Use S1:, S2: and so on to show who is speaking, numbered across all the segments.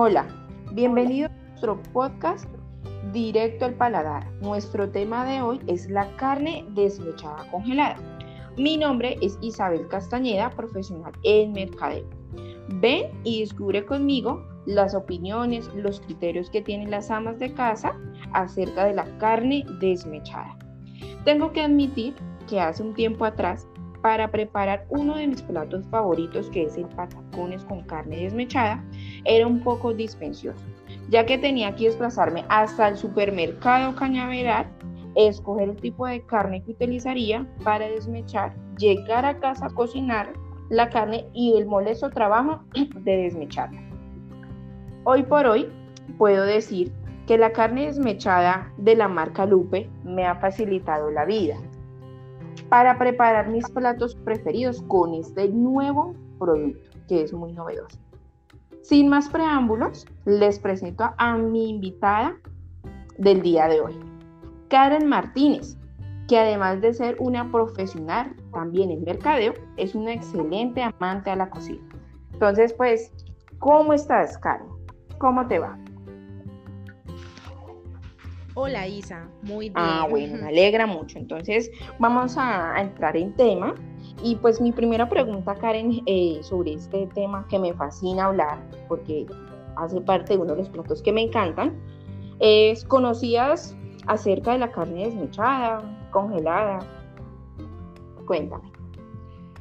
S1: Hola, bienvenido a nuestro podcast Directo al Paladar. Nuestro tema de hoy es la carne desmechada congelada. Mi nombre es Isabel Castañeda, profesional en mercadeo. Ven y descubre conmigo las opiniones, los criterios que tienen las amas de casa acerca de la carne desmechada. Tengo que admitir que hace un tiempo atrás, para preparar uno de mis platos favoritos, que es el patacones con carne desmechada, era un poco dispensioso, ya que tenía que desplazarme hasta el supermercado Cañaveral, escoger el tipo de carne que utilizaría para desmechar, llegar a casa a cocinar la carne y el molesto trabajo de desmecharla. Hoy por hoy puedo decir que la carne desmechada de la marca Lupe me ha facilitado la vida para preparar mis platos preferidos con este nuevo producto que es muy novedoso. Sin más preámbulos, les presento a mi invitada del día de hoy, Karen Martínez, que además de ser una profesional también en mercadeo, es una excelente amante a la cocina. Entonces, pues, ¿cómo estás, Karen? ¿Cómo te va?
S2: Hola Isa, muy
S1: ah, bien. Ah, bueno, me alegra mucho. Entonces, vamos a, entrar en tema. Y pues mi primera pregunta, Karen, eh, sobre este tema que me fascina hablar, porque hace parte de uno de los platos que me encantan, es, ¿conocías acerca de la carne desmechada, congelada? Cuéntame.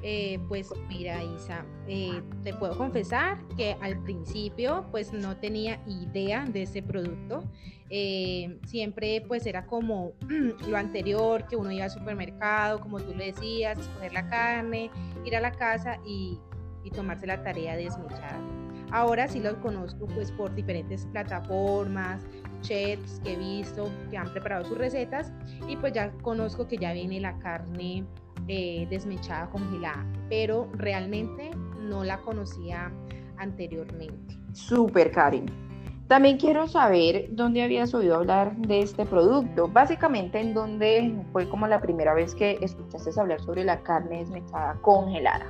S2: Eh, pues mira, Isa, eh, te puedo confesar que al principio pues no tenía idea de ese producto. Eh, siempre pues era como lo anterior, que uno iba al supermercado, como tú le decías, escoger la carne, ir a la casa y, tomarse la tarea de desmechar. Ahora sí lo conozco pues por diferentes plataformas, chefs que he visto que han preparado sus recetas y pues ya conozco que ya viene la carne eh, desmechada congelada, pero realmente no la conocía anteriormente.
S1: Súper, Karen. También quiero saber dónde habías oído hablar de este producto. Básicamente, en dónde fue como la primera vez que escuchaste hablar sobre la carne desmechada congelada.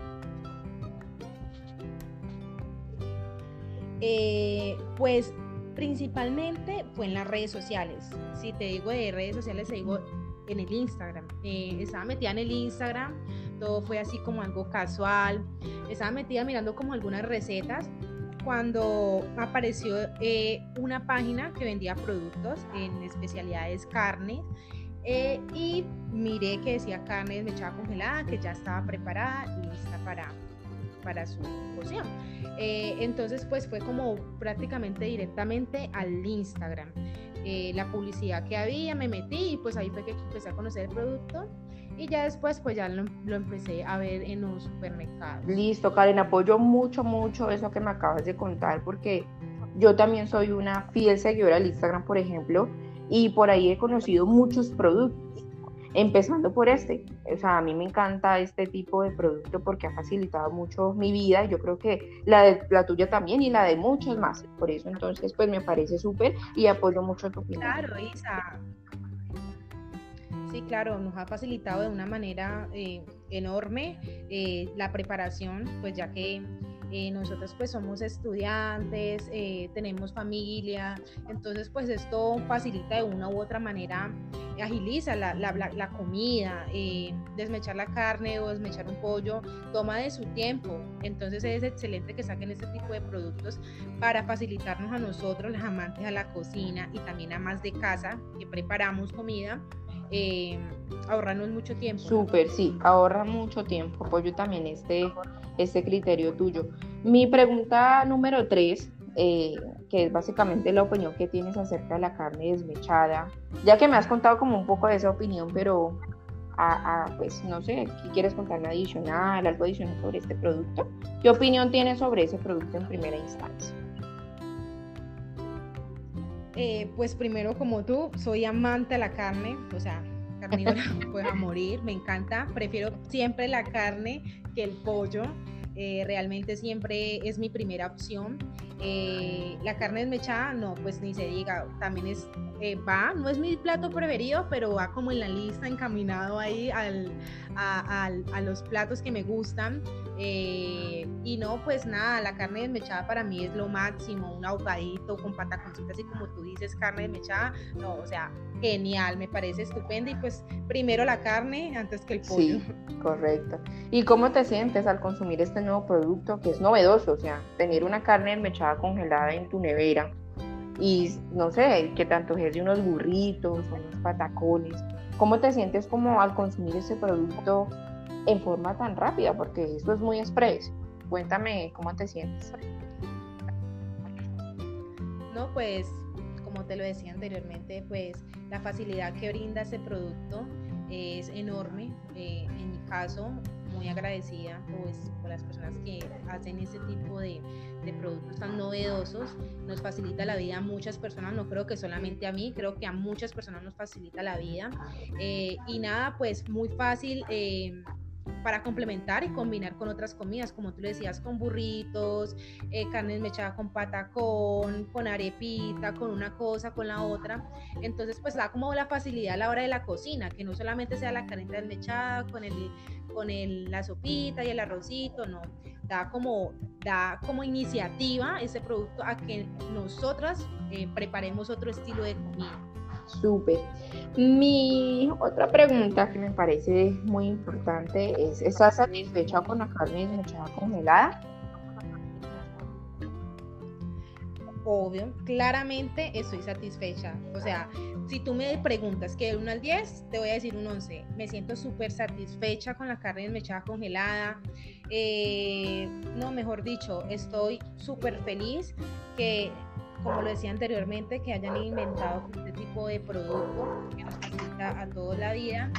S2: Eh, pues principalmente fue en las redes sociales. Si te digo de redes sociales, te digo en el Instagram. Eh, estaba metida en el Instagram, todo fue así como algo casual. Estaba metida mirando como algunas recetas cuando apareció eh, una página que vendía productos en especialidades carnes. Eh, y miré que decía carne desmechada congelada, que ya estaba preparada y lista para, para su cocción. entonces, pues fue como prácticamente directamente al Instagram. Eh, la publicidad que había, me metí y pues ahí fue que empecé a conocer el producto y ya después pues ya lo, empecé a ver en los supermercados.
S1: Listo, Karen, apoyo mucho, mucho eso que me acabas de contar porque yo también soy una fiel seguidora del Instagram, por ejemplo, y por ahí he conocido muchos productos empezando por este. O sea, a mí me encanta este tipo de producto porque ha facilitado mucho mi vida. Yo creo que la de la tuya también y la de muchos más. Por eso entonces pues me parece súper y apoyo mucho tu opinión.
S2: Claro, Isa. Sí, claro, nos ha facilitado de una manera eh, enorme eh, la preparación, pues ya que eh, nosotros pues somos estudiantes, eh, tenemos familia, entonces pues esto facilita de una u otra manera, agiliza la, la, comida, eh, desmechar la carne o desmechar un pollo, toma de su tiempo, entonces es excelente que saquen este tipo de productos para facilitarnos a nosotros, los amantes a la cocina y también a más de casa que preparamos comida eh, ahorrarnos mucho tiempo.
S1: Súper, sí, ahorra mucho tiempo. Apoyo también este, este criterio tuyo. Mi pregunta número tres, eh, que es básicamente la opinión que tienes acerca de la carne desmechada, ya que me has contado como un poco de esa opinión, pero pues no sé, ¿qué quieres contarme adicional, algo adicional sobre este producto? ¿Qué opinión tienes sobre ese producto en primera instancia?
S2: Eh, pues primero como tú, soy amante de la carne, o sea, carnívora pues a morir, me encanta, prefiero siempre la carne que el pollo. Eh, realmente siempre es mi primera opción. Eh, la carne desmechada, no, pues ni se diga, también es, va, no es mi plato preferido, pero va como en la lista, encaminado ahí al, a, a, los platos que me gustan. Eh, y no, pues nada, la carne desmechada para mí es lo máximo, un ahogadito con pataconcitos, así como tú dices, carne desmechada, no, o sea, genial, me parece estupendo y pues primero la carne antes que el pollo.
S1: Sí, correcto. ¿Y cómo te sientes al consumir este nuevo producto que es novedoso? O sea, tener una carne desmechada congelada en tu nevera y no sé, que tanto es de unos burritos, unos patacones. ¿Cómo te sientes como al consumir este producto en forma tan rápida, porque esto es muy express. Cuéntame cómo te sientes.
S2: No, pues como te lo decía anteriormente, pues la facilidad que brinda ese producto es enorme. Eh, en mi caso, muy agradecida pues, por las personas que hacen ese tipo de, productos tan novedosos. Nos facilita la vida a muchas personas, no creo que solamente a mí, creo que a muchas personas nos facilita la vida. Eh, y nada, pues muy fácil. Eh, para complementar y combinar con otras comidas, como tú le decías, con burritos, eh, carne mechada con patacón, con arepita, con una cosa, con la otra. Entonces, pues da como la facilidad a la hora de la cocina, que no solamente sea la carne desmechada con el con el, la sopita y el arrocito, no, da como, da como iniciativa ese producto a que nosotras eh, preparemos otro estilo de comida.
S1: Súper. Mi otra pregunta que me parece muy importante es, ¿estás satisfecha con la carne desmechada congelada?
S2: Obvio, claramente estoy satisfecha. O sea, si tú me preguntas que de 1 al 10, te voy a decir un 11. Me siento súper satisfecha con la carne desmechada congelada. Eh, no, mejor dicho, estoy súper feliz que como lo decía anteriormente, que hayan inventado este tipo de producto que nos facilita a toda la vida.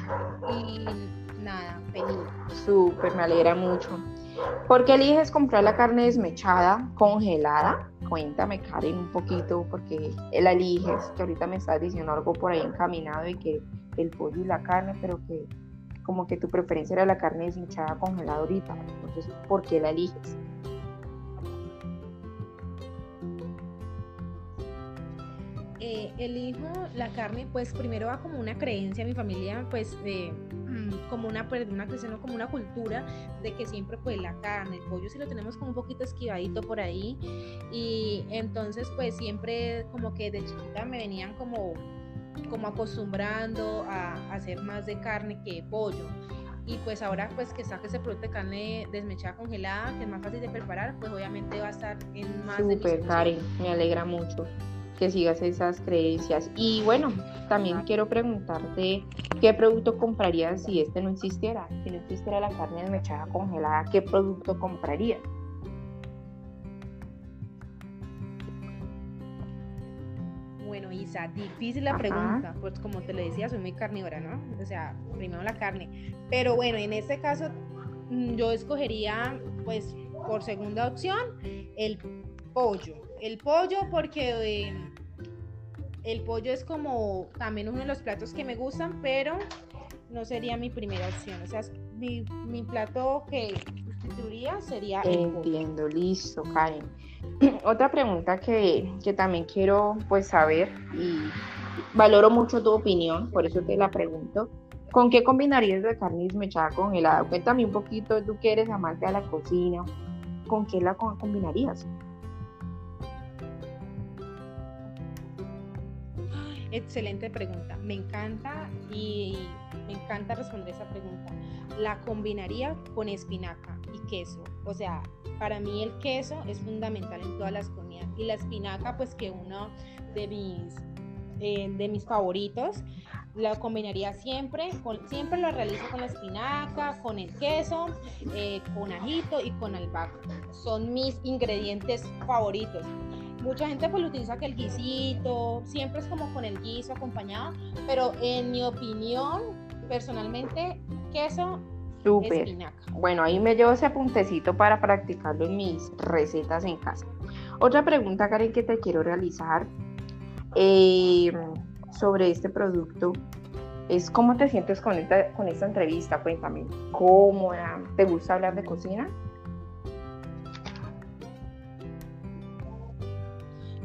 S2: Y nada, feliz.
S1: Súper, me alegra mucho. ¿Por qué eliges comprar la carne desmechada, congelada? Cuéntame, Karen, un poquito, porque la eliges, que ahorita me estás diciendo algo por ahí encaminado y que el pollo y la carne, pero que como que tu preferencia era la carne desmechada congelada ahorita. Entonces, ¿por qué la eliges?
S2: Eh, elijo la carne, pues primero va como una creencia en mi familia, pues mm, como una, pues, una como una cultura de que siempre pues la carne, el pollo si lo tenemos como un poquito esquivadito por ahí. Y entonces pues siempre como que de chiquita me venían como como acostumbrando a, hacer más de carne que pollo. Y pues ahora pues que saque ese producto de carne desmechada congelada que es más fácil de preparar pues obviamente va a estar en más
S1: Super, Karen, me alegra mucho que sigas esas creencias. Y bueno, también quiero preguntarte qué producto comprarías si este no existiera, si no existiera la carne desmechada congelada, ¿qué producto comprarías?
S2: Bueno, Isa, difícil la pregunta, pues como te lo decía, soy muy carnívora, ¿no? O sea, primero la carne. Pero bueno, en este caso mm, yo escogería, pues, por segunda opción, el pollo el pollo porque eh, el pollo es como también uno de los platos que me gustan, pero no sería mi primera opción. O sea, mi, mi plato que sustituiría sería
S1: el Entiendo, listo, Karen. Otra pregunta que, que, también quiero pues saber y valoro mucho tu opinión, por eso te la pregunto. ¿Con qué combinarías de carne desmechada congelada? Cuéntame un poquito, tú que eres amante de la cocina, ¿con qué la combinarías?
S2: Excelente pregunta. Me encanta y me encanta responder esa pregunta. La combinaría con espinaca y queso. O sea, para mí el queso es fundamental en todas las comidas. Y la espinaca, pues que uno de mis, eh, de mis favoritos, la combinaría siempre. siempre lo realizo con la espinaca, con el queso, eh, con ajito y con albahaca. Son mis ingredientes favoritos. Mucha gente pues lo utiliza que el guisito, siempre es como con el guiso acompañado, pero en mi opinión, personalmente, queso
S1: Súper. Bueno, ahí me llevo ese apuntecito para practicarlo en mis recetas en casa. Otra pregunta, Karen, que te quiero realizar eh, sobre este producto es cómo te sientes con esta, con esta entrevista. Cuéntame, ¿cómoda? ¿Te gusta hablar de cocina?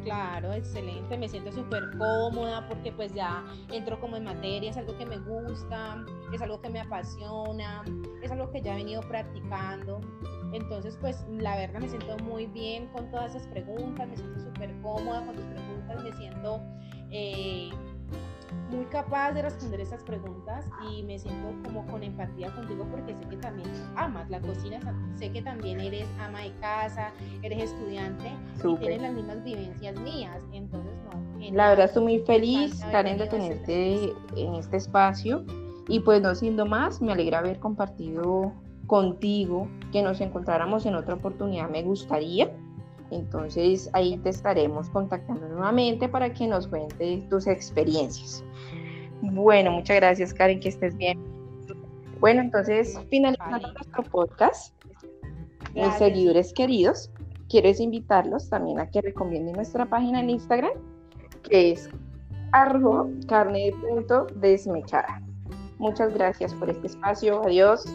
S2: Claro, excelente, me siento súper cómoda porque pues ya entro como en materia, es algo que me gusta, es algo que me apasiona, es algo que ya he venido practicando. Entonces, pues la verdad me siento muy bien con todas esas preguntas, me siento súper cómoda con tus preguntas, me siento eh, muy capaz de responder esas preguntas y me siento como con empatía contigo porque sé que también amas la cocina, sé que también eres ama de casa, eres estudiante y tienes las mismas vivencias mías, entonces no.
S1: La verdad estoy muy feliz, Karen, de tenerte en este espacio y pues no siendo más, me alegra haber compartido contigo, que nos encontráramos en otra oportunidad, me gustaría. Entonces ahí te estaremos contactando nuevamente para que nos cuentes tus experiencias. Bueno, muchas gracias Karen, que estés bien. Bueno, entonces finalizando nuestro podcast, mis seguidores queridos, quiero invitarlos también a que recomienden nuestra página en Instagram, que es arroba carne desmechada. Muchas gracias por este espacio. Adiós.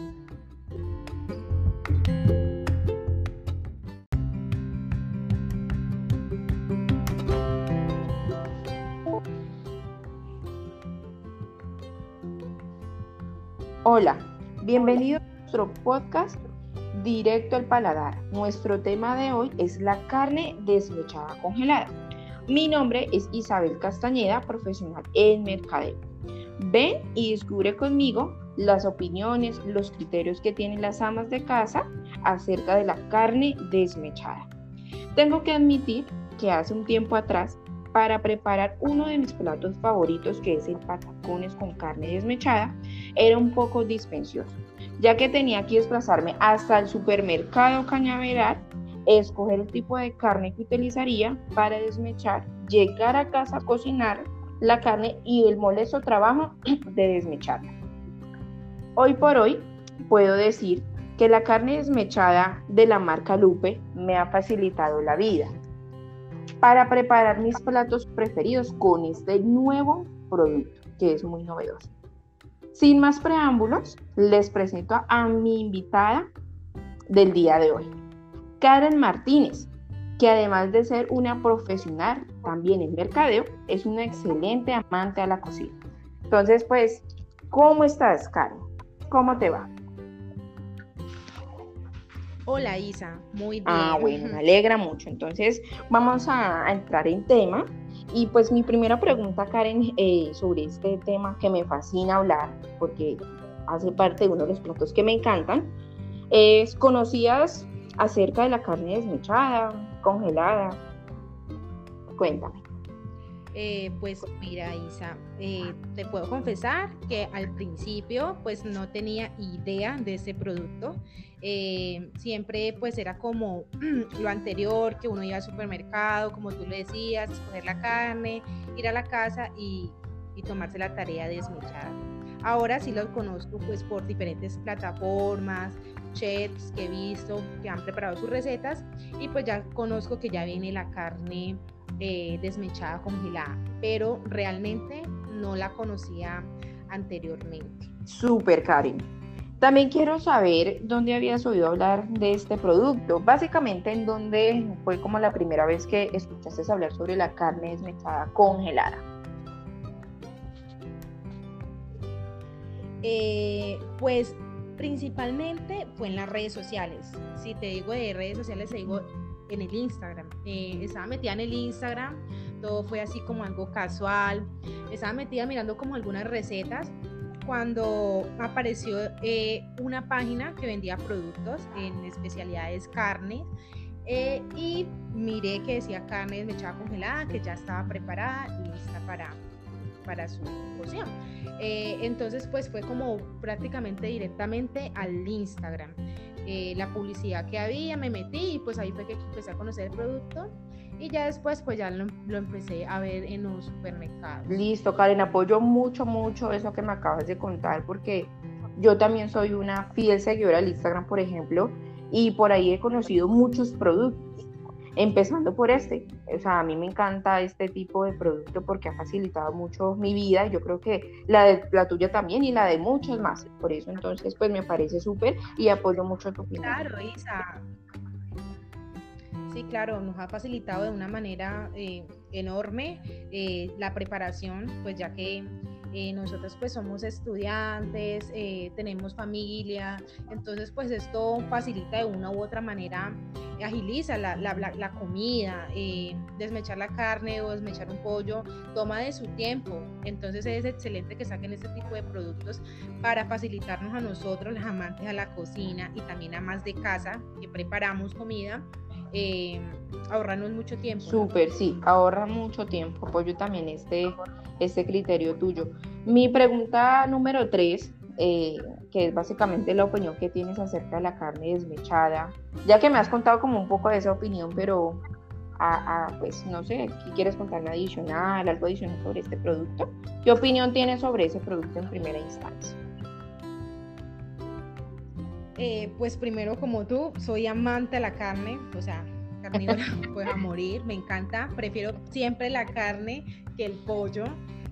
S1: Hola, bienvenido a nuestro podcast Directo al Paladar. Nuestro tema de hoy es la carne desmechada congelada. Mi nombre es Isabel Castañeda, profesional en mercadeo. Ven y descubre conmigo las opiniones, los criterios que tienen las amas de casa acerca de la carne desmechada. Tengo que admitir que hace un tiempo atrás, para preparar uno de mis platos favoritos, que es el patacones con carne desmechada, era un poco dispensioso, ya que tenía que desplazarme hasta el supermercado Cañaveral, escoger el tipo de carne que utilizaría para desmechar, llegar a casa a cocinar la carne y el molesto trabajo de desmecharla. Hoy por hoy puedo decir que la carne desmechada de la marca Lupe me ha facilitado la vida para preparar mis platos preferidos con este nuevo producto que es muy novedoso. Sin más preámbulos, les presento a mi invitada del día de hoy, Karen Martínez, que además de ser una profesional también en mercadeo, es una excelente amante a la cocina. Entonces, pues, ¿cómo estás, Karen? ¿Cómo te va?
S2: Hola Isa, muy
S1: ah, bien. Ah, bueno, me alegra mucho. Entonces, vamos a entrar en tema y pues mi primera pregunta, Karen, eh, sobre este tema que me fascina hablar, porque hace parte de uno de los platos que me encantan, es, ¿conocías acerca de la carne desmechada, congelada? Cuéntame.
S2: Eh, pues mira, Isa, eh, te puedo confesar que al principio pues no tenía idea de ese producto. Eh, siempre pues era como lo anterior, que uno iba al supermercado, como tú le decías, escoger la carne, ir a la casa y, tomarse la tarea de desmechar. Ahora sí lo conozco pues por diferentes plataformas, chefs que he visto que han preparado sus recetas y pues ya conozco que ya viene la carne eh, desmechada congelada, pero realmente no la conocía anteriormente.
S1: Super Karen. También quiero saber dónde habías oído hablar de este producto. Básicamente, en dónde fue como la primera vez que escuchaste hablar sobre la carne desmechada congelada.
S2: Eh, pues principalmente fue en las redes sociales. Si te digo de redes sociales, te digo en el Instagram. Eh, estaba metida en el Instagram, todo fue así como algo casual. Estaba metida mirando como algunas recetas cuando apareció eh, una página que vendía productos en especialidades carnes eh, y miré que decía carne desmechada congelada, que ya estaba preparada y lista para, para su cocción. Entonces pues fue como prácticamente directamente al Instagram. Eh, la publicidad que había, me metí y pues ahí fue que empecé a conocer el producto y ya después pues ya lo, empecé a ver en los supermercados.
S1: Listo, Karen, apoyo mucho, mucho eso que me acabas de contar porque yo también soy una fiel seguidora del Instagram, por ejemplo, y por ahí he conocido muchos productos empezando por este. O sea, a mí me encanta este tipo de producto porque ha facilitado mucho mi vida. Yo creo que la de la tuya también y la de muchos más. Por eso entonces pues me parece súper y apoyo mucho tu opinión.
S2: Claro, Isa. Sí, claro, nos ha facilitado de una manera eh, enorme eh, la preparación, pues ya que eh, nosotros pues somos estudiantes, eh, tenemos familia, entonces pues esto facilita de una u otra manera, agiliza la, la, la comida, eh, desmechar la carne o desmechar un pollo, toma de su tiempo, entonces es excelente que saquen este tipo de productos para facilitarnos a nosotros, los amantes a la cocina y también a más de casa que preparamos comida. Eh, ahorrarnos mucho tiempo.
S1: Súper, sí, ahorra mucho tiempo. Apoyo también este, este criterio tuyo. Mi pregunta número tres, eh, que es básicamente la opinión que tienes acerca de la carne desmechada, ya que me has contado como un poco de esa opinión, pero a, pues no sé, ¿qué quieres contarme adicional, algo adicional sobre este producto? ¿Qué opinión tienes sobre ese producto en primera instancia?
S2: Eh, pues primero como tú, soy amante de la carne, o sea, carnívora pues a morir, me encanta, prefiero siempre la carne que el pollo.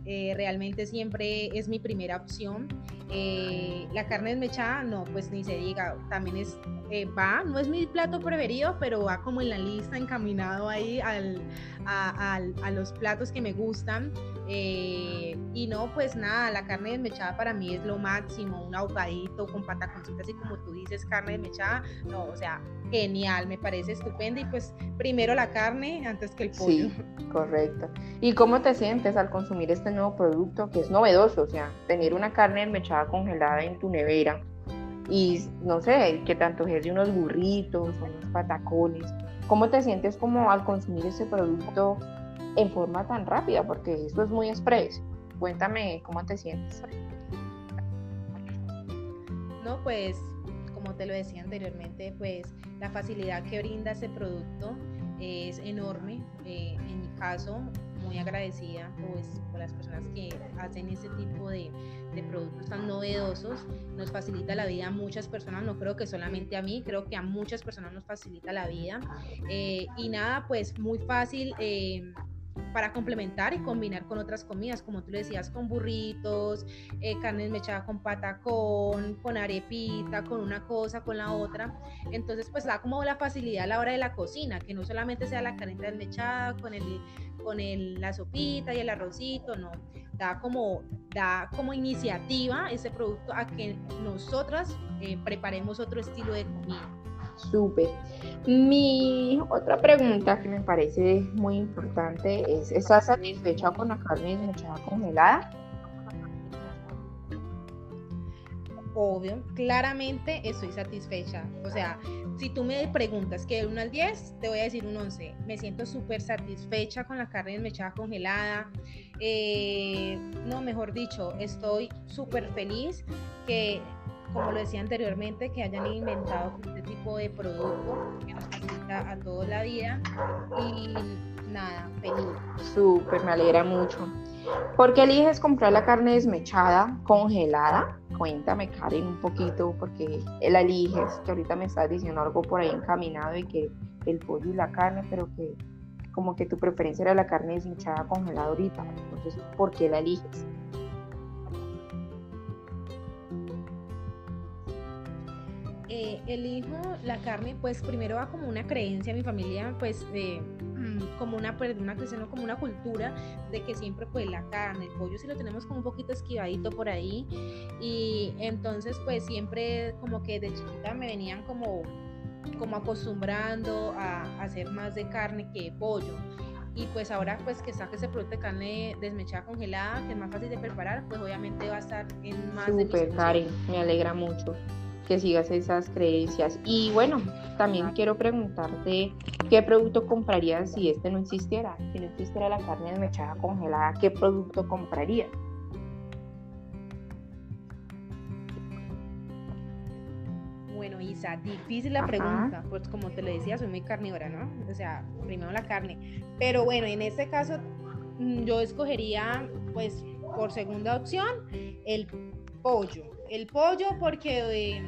S2: Eh, realmente siempre es mi primera opción. Eh, la carne desmechada, no, pues ni se diga, también es, eh, va, no es mi plato preferido, pero va como en la lista, encaminado ahí al, a, a, a los platos que me gustan. Eh, y no, pues nada, la carne desmechada para mí es lo máximo, un ahogadito con pataconcitos, así como tú dices, carne desmechada, no, o sea, genial, me parece estupendo y pues primero la carne antes que el pollo.
S1: Sí, correcto. ¿Y cómo te sientes al consumir este nuevo producto que es novedoso? O sea, tener una carne desmechada congelada en tu nevera y no sé, que tanto es de unos burritos, unos patacones. ¿Cómo te sientes como al consumir este producto en forma tan rápida? Porque esto es muy express. Cuéntame cómo te sientes.
S2: No, pues como te lo decía anteriormente, pues la facilidad que brinda ese producto es enorme. Eh, en mi caso, muy agradecida pues, por las personas que hacen ese tipo de, productos tan novedosos. Nos facilita la vida a muchas personas, no creo que solamente a mí, creo que a muchas personas nos facilita la vida. Eh, y nada, pues muy fácil. Eh, para complementar y combinar con otras comidas, como tú le decías, con burritos, eh, carne mechada con patacón, con arepita, con una cosa, con la otra. Entonces, pues da como la facilidad a la hora de la cocina, que no solamente sea la carne desmechada con el con el, la sopita y el arrocito, no, da como, da como iniciativa ese producto a que nosotras eh, preparemos otro estilo de comida.
S1: Súper. Mi otra pregunta que me parece muy importante es, ¿estás satisfecha con la carne desmechada congelada?
S2: Obvio, claramente estoy satisfecha. O sea, si tú me preguntas que de 1 al 10, te voy a decir un 11. Me siento súper satisfecha con la carne desmechada congelada. Eh, no, mejor dicho, estoy súper feliz que como lo decía anteriormente, que hayan inventado este tipo de producto que nos facilita a toda la vida. Y nada, feliz.
S1: Súper, me alegra mucho. ¿Por qué eliges comprar la carne desmechada, congelada? Cuéntame, Karen, un poquito, porque la eliges, que ahorita me estás diciendo algo por ahí encaminado y que el pollo y la carne, pero que como que tu preferencia era la carne desmechada congelada ahorita. Entonces, ¿por qué la eliges?
S2: Eh, elijo la carne, pues primero va como una creencia en mi familia, pues eh, como una, pues, una creencia, como una cultura de que siempre pues la carne, el pollo si lo tenemos como un poquito esquivadito por ahí. Y entonces pues siempre como que de chiquita me venían como como acostumbrando a, a hacer más de carne que de pollo. Y pues ahora pues que saque ese producto de carne desmechada congelada que es más fácil de preparar pues obviamente va a estar en más
S1: Super, Karen, me alegra mucho que sigas esas creencias. Y bueno, también quiero preguntarte qué producto comprarías si este no existiera, si no existiera la carne desmechada congelada, ¿qué producto comprarías?
S2: Bueno, Isa, difícil la Ajá. pregunta, pues como te lo decía, soy muy carnívora, ¿no? O sea, primero la carne. Pero bueno, en este caso mm, yo escogería, pues, por segunda opción, el pollo. El pollo porque eh,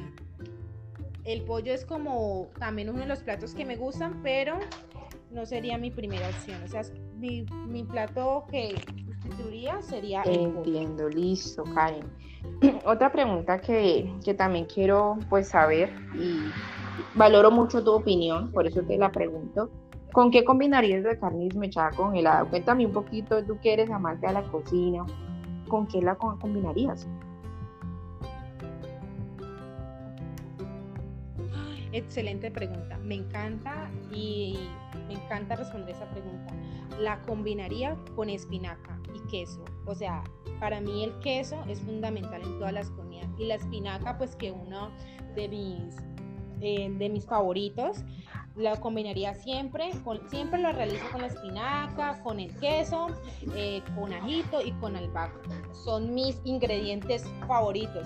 S2: el pollo es como también uno de los platos que me gustan, pero no sería mi primera opción. O sea, mi, mi plato que sustituiría sería el pollo.
S1: Entiendo, listo, Karen. Otra pregunta que, que, también quiero pues saber y valoro mucho tu opinión, por eso te la pregunto. ¿Con qué combinarías la carne desmechada congelada? Cuéntame un poquito, tú que eres amante de la cocina, ¿con qué la combinarías?
S2: Excelente pregunta. Me encanta y me encanta responder esa pregunta. La combinaría con espinaca y queso. O sea, para mí el queso es fundamental en todas las comidas. Y la espinaca, pues que uno de mis, eh, de mis favoritos, la combinaría siempre, siempre lo realizo con la espinaca, con el queso, eh, con ajito y con albahaca. Son mis ingredientes favoritos.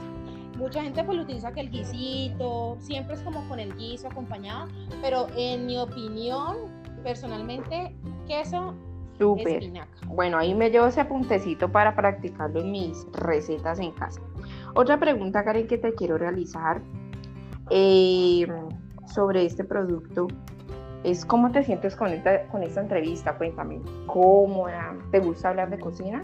S2: Mucha gente pues lo utiliza que el guisito, siempre es como con el guiso acompañado, pero en mi opinión, personalmente, queso
S1: Súper. Bueno, ahí me llevo ese apuntecito para practicarlo en mis recetas en casa. Otra pregunta, Karen, que te quiero realizar eh, sobre este producto es cómo te sientes con esta, con esta entrevista. Cuéntame, ¿cómoda? ¿Te gusta hablar de cocina?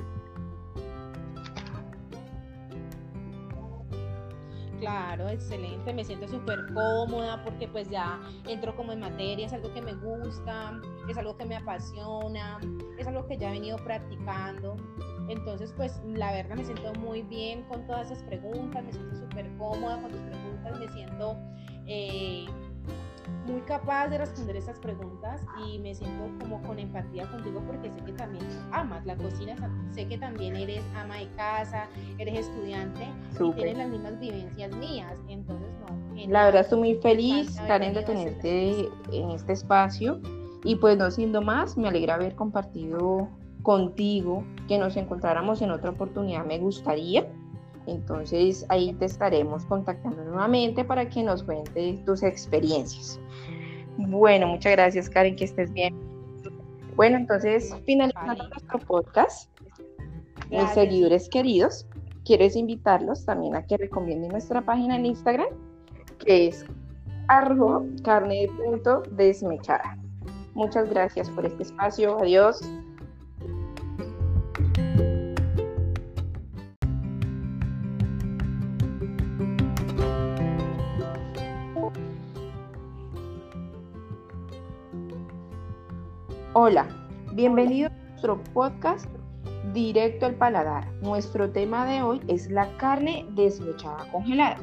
S2: Claro, excelente, me siento súper cómoda porque pues ya entro como en materia, es algo que me gusta, es algo que me apasiona, es algo que ya he venido practicando. Entonces pues la verdad me siento muy bien con todas esas preguntas, me siento súper cómoda con tus preguntas, me siento... Eh, muy capaz de responder esas preguntas y me siento como con empatía contigo porque sé que también amas la cocina, sé que también eres ama de casa, eres estudiante y tienes las mismas vivencias mías, entonces no.
S1: La verdad estoy muy feliz, Karen, de tenerte en este espacio y pues no siendo más, me alegra haber compartido contigo, que nos encontráramos en otra oportunidad, me gustaría. Entonces ahí te estaremos contactando nuevamente para que nos cuentes tus experiencias. Bueno, muchas gracias Karen, que estés bien. Bueno, entonces finalizando nuestro podcast, mis seguidores queridos, quiero invitarlos también a que recomienden nuestra página en Instagram, que es arroba carne desmechada. Muchas gracias por este espacio. Adiós. Hola, bienvenido a nuestro podcast Directo al Paladar. Nuestro tema de hoy es la carne desmechada congelada.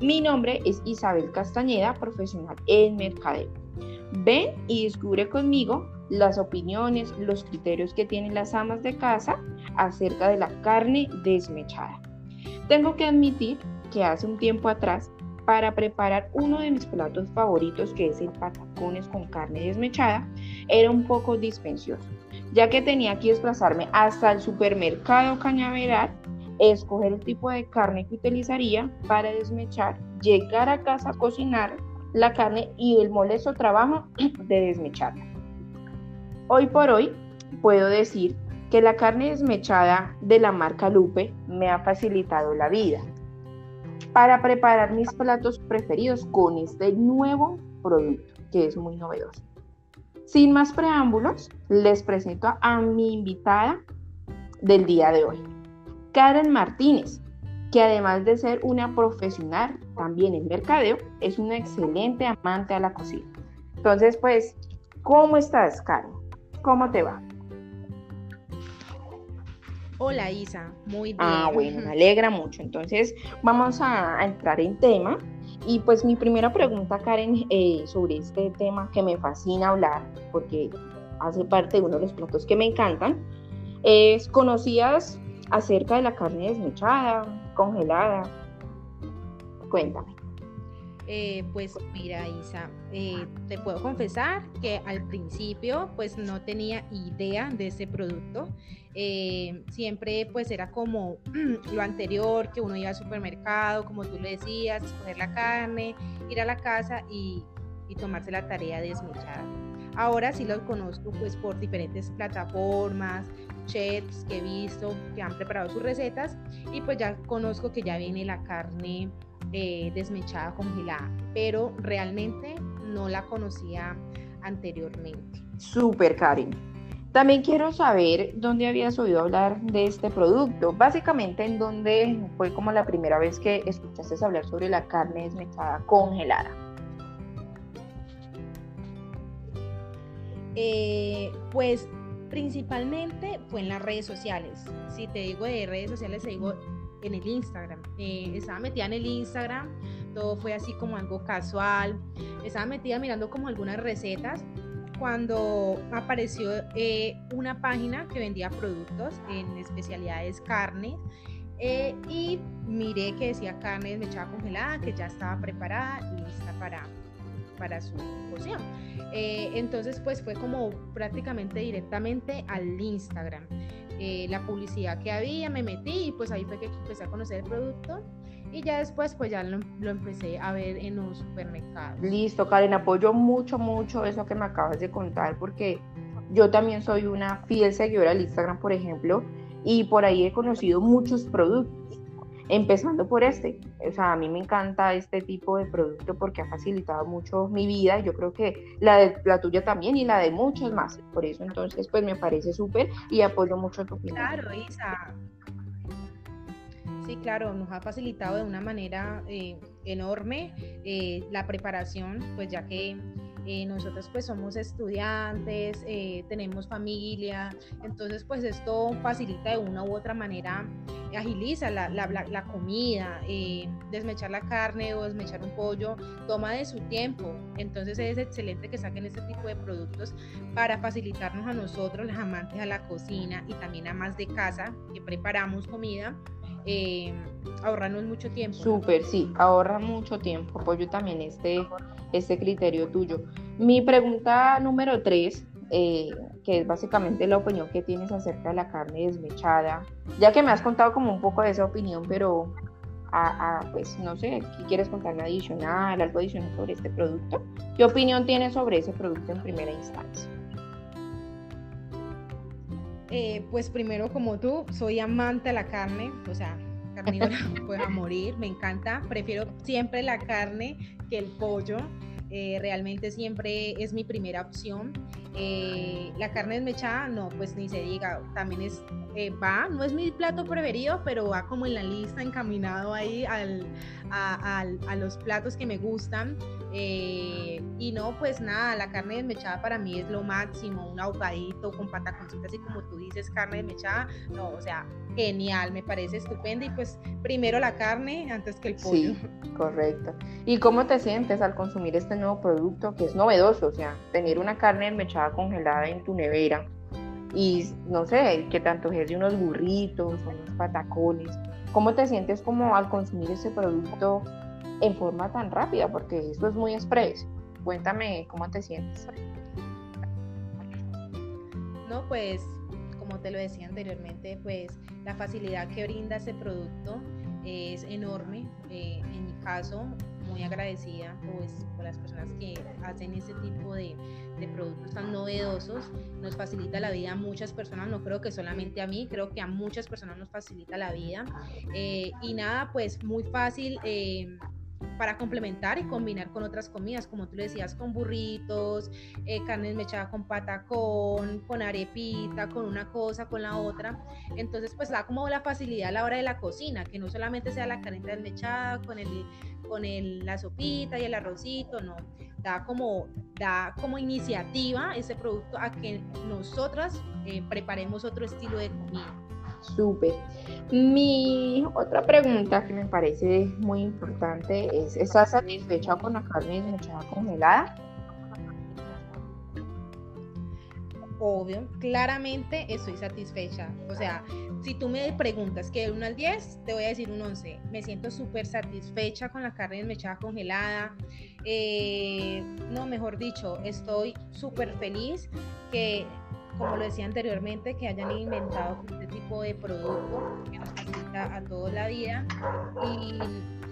S1: Mi nombre es Isabel Castañeda, profesional en mercadeo. Ven y descubre conmigo las opiniones, los criterios que tienen las amas de casa acerca de la carne desmechada. Tengo que admitir que hace un tiempo atrás, para preparar uno de mis platos favoritos, que es el patacones con carne desmechada, era un poco dispensioso, ya que tenía que desplazarme hasta el supermercado Cañaveral, escoger el tipo de carne que utilizaría para desmechar, llegar a casa cocinar la carne y el molesto trabajo de desmecharla. Hoy por hoy puedo decir que la carne desmechada de la marca Lupe me ha facilitado la vida para preparar mis platos preferidos con este nuevo producto que es muy novedoso. Sin más preámbulos, les presento a mi invitada del día de hoy, Karen Martínez, que además de ser una profesional también en mercadeo, es una excelente amante a la cocina. Entonces, pues, ¿cómo estás, Karen? ¿Cómo te va?
S2: Hola Isa, muy
S1: ah, bien. Ah, bueno, me alegra mucho. Entonces, vamos a entrar en tema y pues mi primera pregunta, Karen, eh, sobre este tema que me fascina hablar, porque hace parte de uno de los platos que me encantan, es, ¿conocías acerca de la carne desmechada, congelada? Cuéntame.
S2: Eh, pues mira, Isa, eh, te puedo confesar que al principio pues no tenía idea de ese producto. Eh, siempre pues era como lo anterior, que uno iba al supermercado, como tú le decías, escoger la carne, ir a la casa y, y tomarse la tarea de desmechar. Ahora sí lo conozco pues por diferentes plataformas, chefs que he visto que han preparado sus recetas y pues ya conozco que ya viene la carne eh, desmechada congelada, pero realmente no la conocía anteriormente.
S1: Súper, Karen. También quiero saber dónde habías oído hablar de este producto. Básicamente, en dónde fue como la primera vez que escuchaste hablar sobre la carne desmechada congelada.
S2: Eh, pues principalmente fue en las redes sociales. Si te digo de redes sociales, te digo en el Instagram. Eh, estaba metida en el Instagram, todo fue así como algo casual. Estaba metida mirando como algunas recetas cuando apareció eh, una página que vendía productos en especialidades carnes eh, y miré que decía carne desmechada congelada, que ya estaba preparada y lista para, para su cocción. Eh, entonces, pues fue como prácticamente directamente al Instagram. La publicidad que había, me metí y pues ahí fue que empecé a conocer el producto y ya después pues ya lo, empecé a ver en los supermercados.
S1: Listo, Karen, apoyo mucho, mucho eso que me acabas de contar porque yo también soy una fiel seguidora del Instagram, por ejemplo, y por ahí he conocido muchos productos, empezando por este. O sea, a mí me encanta este tipo de producto porque ha facilitado mucho mi vida, yo creo que la, de, la tuya también y la de muchos más. Por eso entonces pues me parece súper y apoyo mucho tu opinión.
S2: Claro, Isa, Sí, claro, nos ha facilitado de una manera eh, enorme eh, la preparación, pues ya que eh, nosotros pues somos estudiantes, tenemos familia, entonces pues esto facilita de una u otra manera, agiliza la, la comida, desmechar la carne o desmechar un pollo, toma de su tiempo, entonces es excelente que saquen este tipo de productos para facilitarnos a nosotros, los amantes a la cocina y también a más de casa que preparamos comida eh, ahorrarnos mucho tiempo.
S1: Súper, sí, ahorra mucho tiempo. Apoyo también este, este criterio tuyo. Mi pregunta número tres, eh, que es básicamente la opinión que tienes acerca de la carne desmechada, ya que me has contado como un poco de esa opinión, pero pues no sé, ¿qué quieres contarme adicional, algo adicional sobre este producto? ¿Qué opinión tienes sobre ese producto en primera instancia?
S2: Eh, pues primero como tú, soy amante de la carne, o sea, carnívora pues a morir, me encanta, prefiero siempre la carne que el pollo, eh, realmente siempre es mi primera opción. Eh, la carne desmechada, no, pues ni se diga, también es, va, no es mi plato preferido, pero va como en la lista, encaminado ahí al, a, los platos que me gustan. Eh, y no, pues nada, la carne desmechada para mí es lo máximo, un ahogadito con pataconcitos, así como tú dices, carne desmechada, no, o sea, genial, me parece estupendo y pues primero la carne antes que el pollo.
S1: Sí, correcto. ¿Y cómo te sientes al consumir este nuevo producto que es novedoso? O sea, tener una carne desmechada congelada en tu nevera y no sé, que tanto es de unos burritos, unos patacones. ¿Cómo te sientes como al consumir ese producto en forma tan rápida, porque esto es muy express. Cuéntame cómo te sientes.
S2: No, pues como te lo decía anteriormente, pues la facilidad que brinda ese producto es enorme. Eh, en mi caso, muy agradecida pues, por las personas que hacen ese tipo de, de, productos tan novedosos. Nos facilita la vida a muchas personas, no creo que solamente a mí, creo que a muchas personas nos facilita la vida. Eh, y nada, pues muy fácil. Eh, para complementar y combinar con otras comidas, como tú le decías, con burritos, eh, carne mechada con patacón, con arepita, con una cosa, con la otra. Entonces, pues da como la facilidad a la hora de la cocina, que no solamente sea la carne desmechada con el con el, la sopita y el arrocito, no, da como, da como iniciativa ese producto a que nosotras eh, preparemos otro estilo de comida.
S1: Súper. Mi otra pregunta que me parece muy importante es, ¿estás satisfecha con la carne desmechada congelada?
S2: Obvio, claramente estoy satisfecha. O sea, si tú me preguntas que de 1 al 10, te voy a decir un 11. Me siento súper satisfecha con la carne desmechada congelada. Eh, no, mejor dicho, estoy súper feliz que como lo decía anteriormente, que hayan inventado este tipo de producto que nos facilita a toda la vida. Y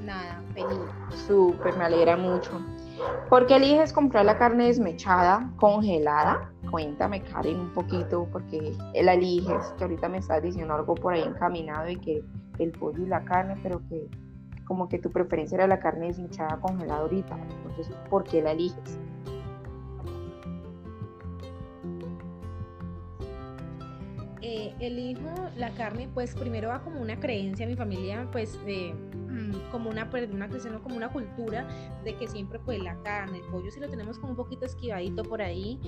S2: nada, feliz.
S1: Súper, me alegra mucho. ¿Por qué eliges comprar la carne desmechada, congelada? Cuéntame, Karen, un poquito, porque la eliges, que ahorita me estás diciendo algo por ahí encaminado y que el pollo y la carne, pero que como que tu preferencia era la carne desmechada congelada ahorita. Entonces, ¿por qué la eliges?
S2: Eh, elijo la carne, pues primero va como una creencia, mi familia pues mm, como una, pues, una como una cultura de que siempre pues la carne, el pollo si lo tenemos como un poquito esquivadito por ahí.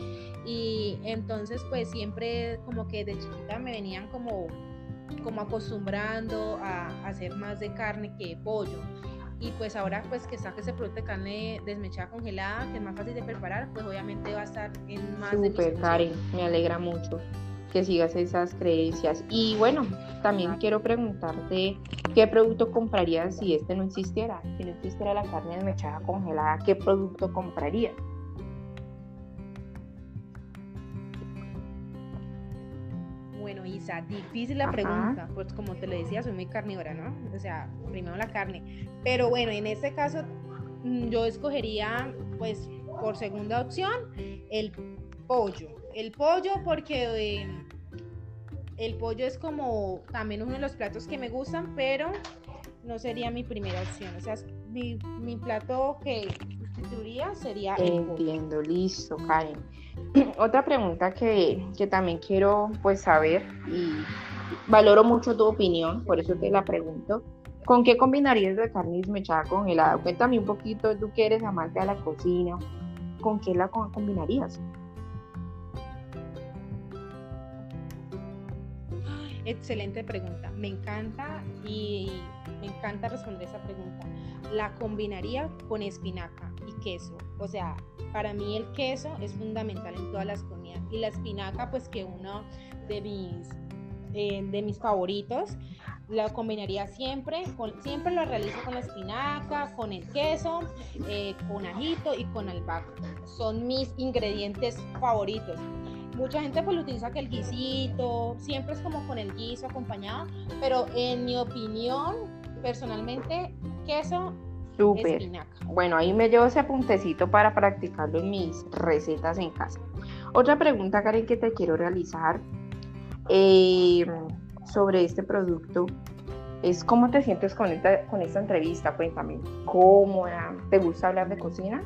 S2: Y entonces pues siempre como que de chiquita me venían como como acostumbrando a, hacer más de carne que de pollo. Y pues ahora pues que saque ese producto de carne desmechada congelada que es más fácil de preparar pues obviamente va a estar en más
S1: Super Karen me alegra mucho que sigas esas creencias. Y bueno, también quiero preguntarte qué producto comprarías si este no existiera, si no existiera la carne desmechada congelada, ¿qué producto comprarías?
S2: Bueno, Isa, difícil la pregunta, pues como te lo decía, soy muy carnívora, ¿no? O sea, primero la carne. Pero bueno, en este caso mm, yo escogería, pues, por segunda opción, el pollo el pollo porque eh, el pollo es como también uno de los platos que me gustan, pero no sería mi primera opción. O sea, mi, mi plato que sustituiría sería
S1: el Entiendo, listo, Karen. Otra pregunta que, que también quiero pues saber y valoro mucho tu opinión, por eso te la pregunto. ¿Con qué combinarías de carne desmechada congelada? Cuéntame un poquito, tú que eres amante de la cocina, ¿con qué la combinarías?
S2: Excelente pregunta. Me encanta y me encanta responder esa pregunta. La combinaría con espinaca y queso. O sea, para mí el queso es fundamental en todas las comidas. Y la espinaca, pues que uno de mis, eh, de mis favoritos, la combinaría siempre, siempre lo realizo con la espinaca, con el queso, eh, con ajito y con albahaca. Son mis ingredientes favoritos. Mucha gente pues lo utiliza que el guisito, siempre es como con el guiso acompañado, pero en mi opinión, personalmente, queso
S1: Súper. Bueno, ahí me llevo ese apuntecito para practicarlo en mis recetas en casa. Otra pregunta, Karen, que te quiero realizar eh, sobre este producto es cómo te sientes con esta, con esta entrevista. Cuéntame, ¿cómoda? ¿Te gusta hablar de cocina?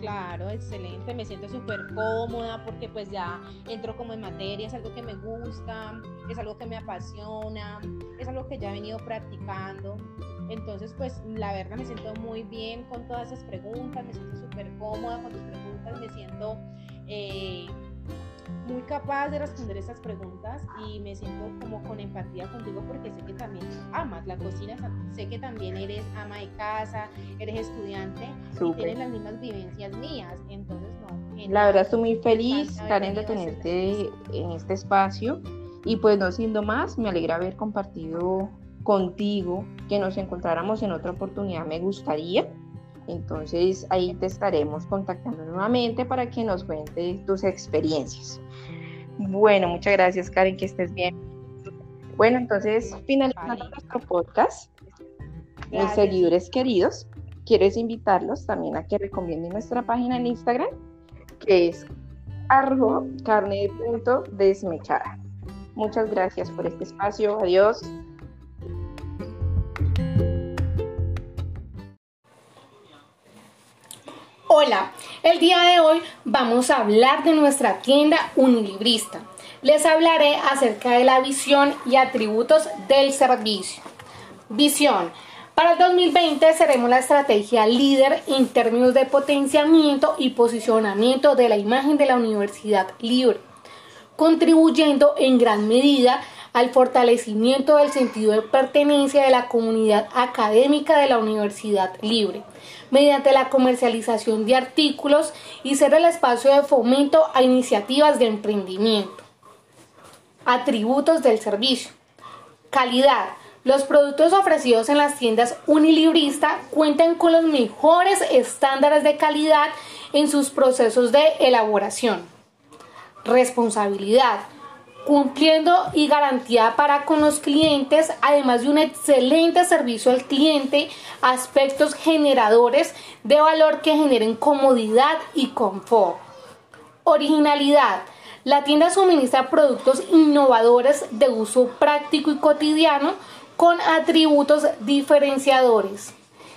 S2: Claro, excelente, me siento súper cómoda porque pues ya entro como en materia, es algo que me gusta, es algo que me apasiona, es algo que ya he venido practicando. Entonces pues la verdad me siento muy bien con todas esas preguntas, me siento súper cómoda con tus preguntas, me siento... Eh, muy capaz de responder esas preguntas y me siento como con empatía contigo porque sé que también amas la cocina, sé que también eres ama de casa, eres estudiante y tienes las mismas vivencias mías, entonces no.
S1: La verdad estoy muy feliz, Karen, de tenerte en este espacio y pues no siendo más, me alegra haber compartido contigo, que nos encontráramos en otra oportunidad, me gustaría. Entonces ahí te estaremos contactando nuevamente para que nos cuentes tus experiencias. Bueno, muchas gracias Karen, que estés bien. Bueno, entonces finalizando nuestro podcast, mis seguidores queridos, quiero invitarlos también a que recomienden nuestra página en Instagram, que es arroba desmechada. Muchas gracias por este espacio. Adiós.
S3: Hola, el día de hoy vamos a hablar de nuestra tienda unilibrista. Les hablaré acerca de la visión y atributos del servicio. Visión. Para el 2020 seremos la estrategia líder en términos de potenciamiento y posicionamiento de la imagen de la Universidad Libre, contribuyendo en gran medida al fortalecimiento del sentido de pertenencia de la comunidad académica de la Universidad Libre mediante la comercialización de artículos y ser el espacio de fomento a iniciativas de emprendimiento. Atributos del servicio. Calidad. Los productos ofrecidos en las tiendas unilibrista cuentan con los mejores estándares de calidad en sus procesos de elaboración. Responsabilidad cumpliendo y garantía para con los clientes, además de un excelente servicio al cliente, aspectos generadores de valor que generen comodidad y confort. Originalidad. La tienda suministra productos innovadores de uso práctico y cotidiano con atributos diferenciadores.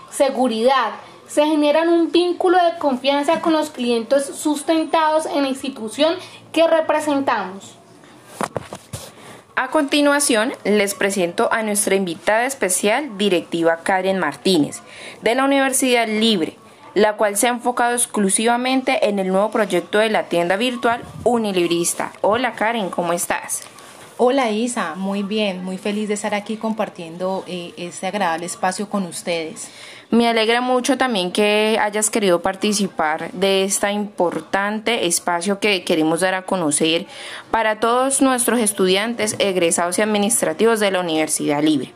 S3: Seguridad. Se generan un vínculo de confianza con los clientes sustentados en la institución que representamos
S1: A continuación, les presento a nuestra invitada especial, directiva Karen Martínez, de la Universidad Libre, la cual se ha enfocado exclusivamente en el nuevo proyecto de la tienda virtual Unilibrista. Hola Karen, ¿cómo estás?
S2: Hola Isa, muy bien, muy feliz de estar aquí compartiendo eh, este agradable espacio con ustedes.
S1: Me alegra mucho también que hayas querido participar de este importante espacio que queremos dar a conocer para todos nuestros estudiantes egresados y administrativos de la Universidad Libre.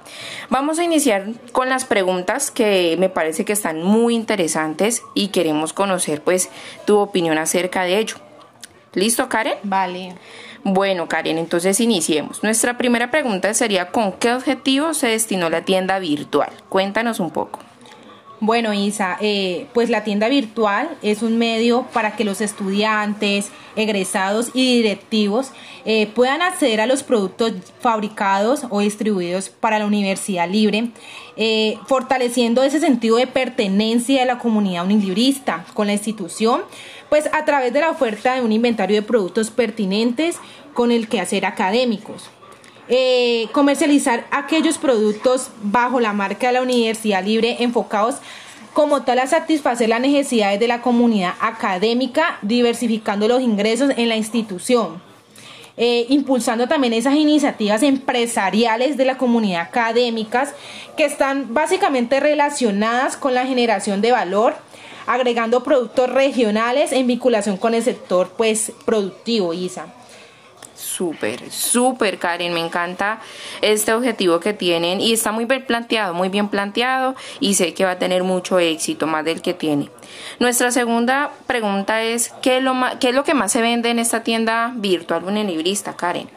S1: Vamos a iniciar con las preguntas que me parece que están muy interesantes y queremos conocer pues tu opinión acerca de ello. ¿Listo, Karen?
S2: Vale.
S1: Bueno, Karen, entonces iniciemos. Nuestra primera pregunta sería ¿con qué objetivo se destinó la tienda virtual? Cuéntanos un poco.
S2: Bueno, Isa, eh, pues la tienda virtual es un medio para que los estudiantes, egresados y directivos eh, puedan acceder a los productos fabricados o distribuidos para la universidad libre, eh, fortaleciendo ese sentido de pertenencia de la comunidad unilibrista con la institución, pues a través de la oferta de un inventario de productos pertinentes con el quehacer académicos. Eh, comercializar aquellos productos bajo la marca de la Universidad Libre enfocados como tal a satisfacer las necesidades de la comunidad académica, diversificando los ingresos en la institución. Eh, impulsando también esas iniciativas empresariales de la comunidad académicas que están básicamente relacionadas con la generación de valor, agregando productos regionales en vinculación con el sector pues productivo, ISA.
S1: Súper, súper, Karen. Me encanta este objetivo que tienen y está muy bien planteado, muy bien planteado y sé que va a tener mucho éxito, más del que tiene. Nuestra segunda pregunta es, ¿qué es lo, lo que más se vende en esta tienda virtual unilibrista, Karen?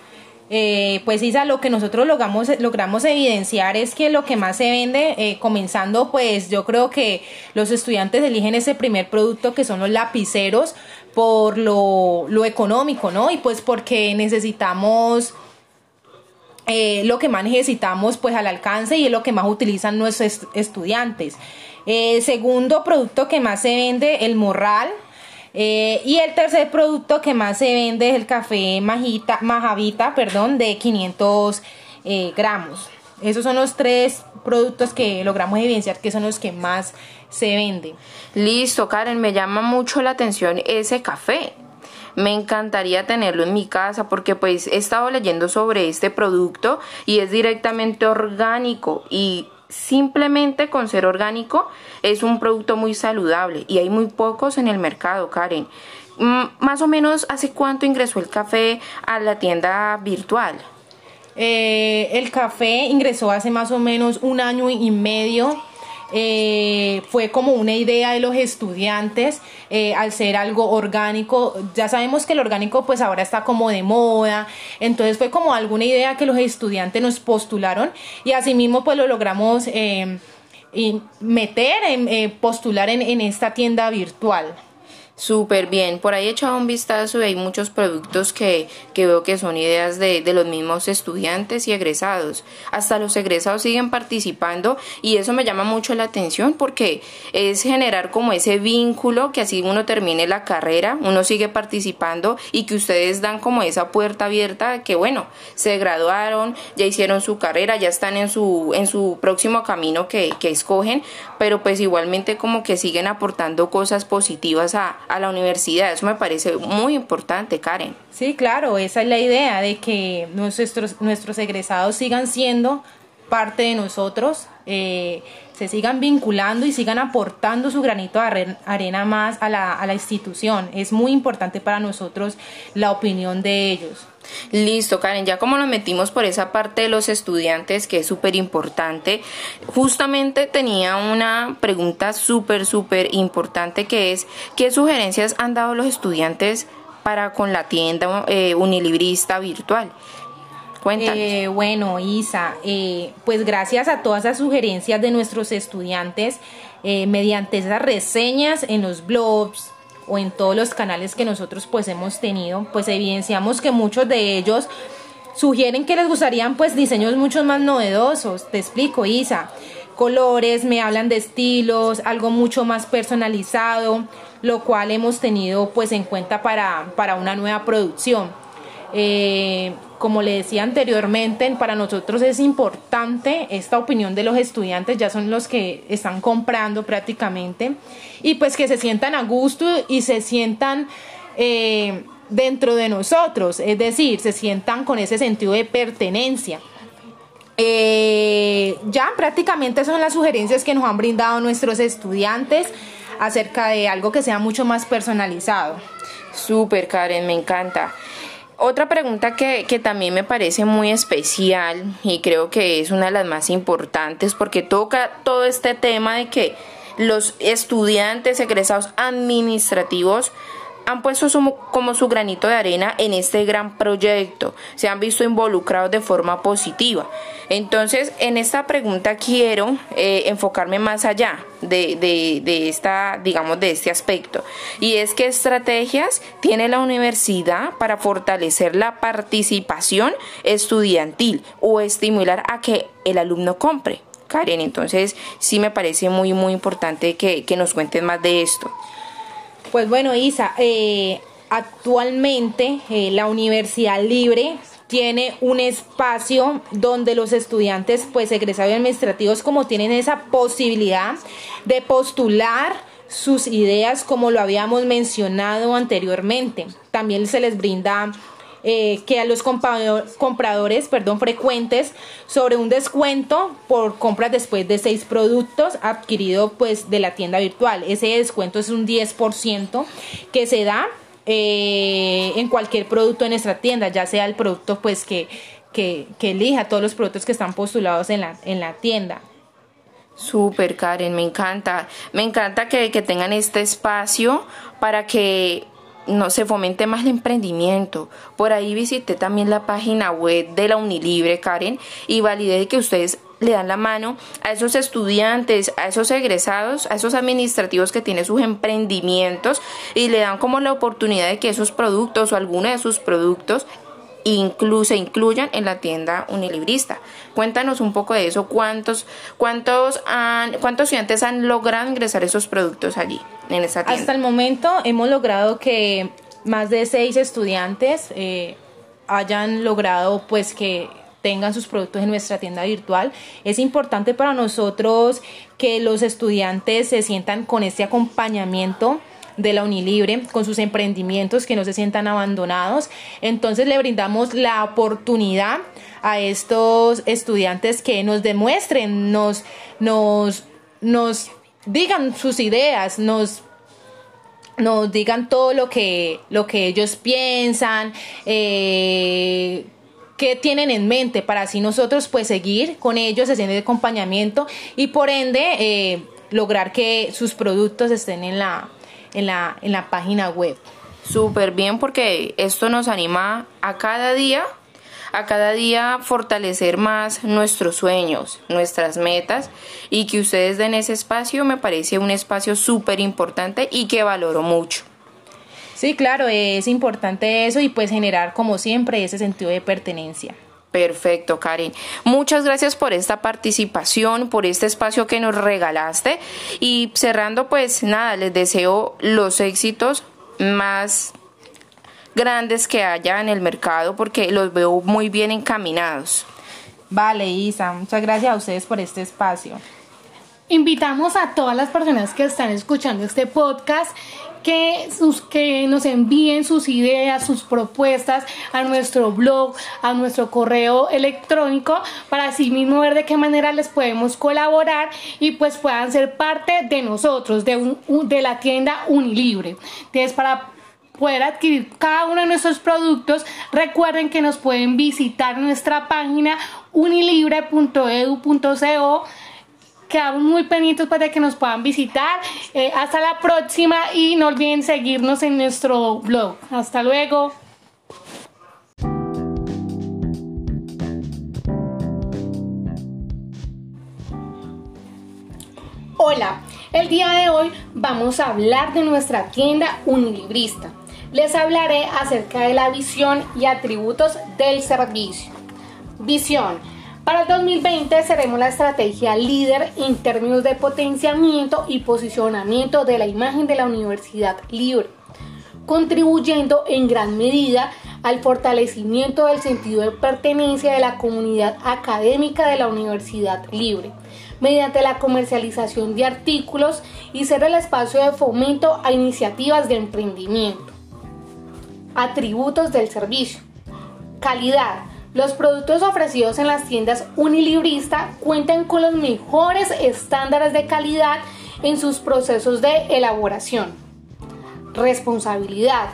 S2: Eh, pues Isa, lo que nosotros logramos, logramos evidenciar es que lo que más se vende, eh, comenzando pues yo creo que los estudiantes eligen ese primer producto que son los lapiceros por lo, lo económico, ¿no? Y pues porque necesitamos... Eh, lo que más necesitamos pues al alcance y es lo que más utilizan nuestros estudiantes. segundo producto que más se vende, el morral, eh, y el tercer producto que más se vende es el café majita, majavita, perdón, de 500 eh, gramos. Esos son los tres productos que logramos evidenciar que son los que más se venden.
S1: Listo, Karen, me llama mucho la atención ese café. Me encantaría tenerlo en mi casa porque pues he estado leyendo sobre este producto y es directamente orgánico y simplemente con ser orgánico es un producto muy saludable y hay muy pocos en el mercado, Karen. Mm, más o menos, ¿hace cuánto ingresó el café a la tienda virtual?
S2: Eh, el café ingresó hace más o menos un año y medio eh, fue como una idea de los estudiantes eh, al ser algo orgánico. Ya sabemos que el orgánico pues ahora está como de moda, entonces fue como alguna idea que los estudiantes nos postularon y asimismo pues lo logramos eh, meter, en, postular en esta tienda virtual.
S1: Súper bien, por ahí he echado un vistazo y hay muchos productos que, que veo que son ideas de, de, los mismos estudiantes y egresados. Hasta los egresados siguen participando y eso me llama mucho la atención porque es generar como ese vínculo que así uno termine la carrera, uno sigue participando y que ustedes dan como esa puerta abierta que bueno, se graduaron, ya hicieron su carrera, ya están en su, en su próximo camino que, que escogen, pero pues igualmente como que siguen aportando cosas positivas a a la universidad. Eso me parece muy importante, Karen.
S2: Sí, claro, esa es la idea de que nuestros, nuestros egresados sigan siendo parte de nosotros, eh, se sigan vinculando y sigan aportando su granito de arena más a la, a la institución. Es muy importante para nosotros la opinión de ellos.
S1: Listo, Karen, ya como nos metimos por esa parte de los estudiantes, que es súper importante, justamente tenía una pregunta súper, súper importante que es, ¿qué sugerencias han dado los estudiantes para con la tienda eh, unilibrista virtual?
S2: Eh, bueno, Isa, eh, pues gracias a todas las sugerencias de nuestros estudiantes, mediante esas reseñas en los blogs, o en todos los canales que nosotros pues hemos tenido, pues evidenciamos que muchos de ellos sugieren que les gustarían pues diseños mucho más novedosos. Te explico, Isa. Colores, me hablan de estilos, algo mucho más personalizado, lo cual hemos tenido pues en cuenta para, para una nueva producción. Eh, como le decía anteriormente, para nosotros es importante esta opinión de los estudiantes, ya son los que están comprando prácticamente, y pues que se sientan a gusto y se sientan eh, dentro de nosotros, es decir, se sientan con ese sentido de pertenencia. Eh, ya prácticamente son las sugerencias que nos han brindado nuestros estudiantes acerca de algo que sea mucho más personalizado.
S1: Súper, Karen, me encanta. Otra pregunta que, que, también me parece muy especial y creo que es una de las más importantes porque toca todo este tema de que los estudiantes egresados administrativos han puesto como su granito de arena en este gran proyecto, se han visto involucrados de forma positiva. Entonces, en esta pregunta quiero eh, enfocarme más allá de, de, esta, digamos, de este aspecto. Y es qué estrategias tiene la universidad para fortalecer la participación estudiantil o estimular a que el alumno compre. Karen, entonces sí me parece muy, muy importante que, que nos cuentes más de esto.
S2: Pues bueno, Isa, eh, actualmente eh, la Universidad Libre tiene un espacio donde los estudiantes, pues egresados administrativos, como tienen esa posibilidad de postular sus ideas, como lo habíamos mencionado anteriormente. También se les brinda eh, que a los compradores perdón, frecuentes sobre un descuento por compras después de seis productos adquiridos pues de la tienda virtual. Ese descuento es un 10% que se da eh, en cualquier producto en nuestra tienda, ya sea el producto pues que, que, elija, todos los productos que están postulados en la, en la tienda.
S1: Súper, Karen, me encanta. Me encanta que, que tengan este espacio para que no se fomente más el emprendimiento. Por ahí visité también la página web de la Unilibre, Karen, y validé que ustedes le dan la mano a esos estudiantes, a esos egresados, a esos administrativos que tienen sus emprendimientos y le dan como la oportunidad de que esos productos o alguno de sus productos incluso incluyan en la tienda unilibrista. Cuéntanos un poco de eso, cuántos, cuántos, han, cuántos estudiantes han logrado ingresar esos productos allí,
S2: Hasta el momento hemos logrado que más de seis estudiantes eh, hayan logrado pues que tengan sus productos en nuestra tienda virtual. Es importante para nosotros que los estudiantes se sientan con este acompañamiento de la Unilibre con sus emprendimientos que no se sientan abandonados. Entonces le brindamos la oportunidad a estos estudiantes que nos demuestren, nos, nos, nos digan sus ideas, nos nos digan todo lo que, lo que ellos piensan, eh, qué tienen en mente para así nosotros pues seguir con ellos haciendo el acompañamiento y por ende eh, lograr que sus productos estén en la, en la, en la página web.
S1: Súper bien porque esto nos anima a cada día, a cada día fortalecer más nuestros sueños, nuestras metas y que ustedes den ese espacio me parece un espacio súper importante y que valoro mucho.
S2: Sí, claro, es importante eso y pues generar como siempre ese sentido de pertenencia.
S1: Perfecto, Karen. Muchas gracias por esta participación, por este espacio que nos regalaste. Y cerrando, pues nada, les deseo los éxitos más grandes que haya en el mercado porque los veo muy bien encaminados.
S2: Vale, Isa, muchas gracias a ustedes por este espacio.
S3: Invitamos a todas las personas que están escuchando este podcast que, sus, que nos envíen sus ideas, sus propuestas a nuestro blog, a nuestro correo electrónico, para así mismo ver de qué manera les podemos colaborar y pues puedan ser parte de nosotros, de, de la tienda Unilibre. Entonces, para poder adquirir cada uno de nuestros productos, recuerden que nos pueden visitar nuestra página unilibre.edu.co quedamos muy pendientes para que nos puedan visitar. Eh, hasta la próxima y no olviden seguirnos en nuestro blog. Hasta luego. Hola, el día de hoy vamos a hablar de nuestra tienda unilibrista. Les hablaré acerca de la visión y atributos del servicio. Visión para el 2020 seremos la estrategia líder en términos de potenciamiento y posicionamiento de la imagen de la Universidad Libre, contribuyendo en gran medida al fortalecimiento del sentido de pertenencia de la comunidad académica de la Universidad Libre, mediante la comercialización de artículos y ser el espacio de fomento a iniciativas de emprendimiento. Atributos del servicio. Calidad. Los productos ofrecidos en las tiendas unilibrista cuentan con los mejores estándares de calidad en sus procesos de elaboración. Responsabilidad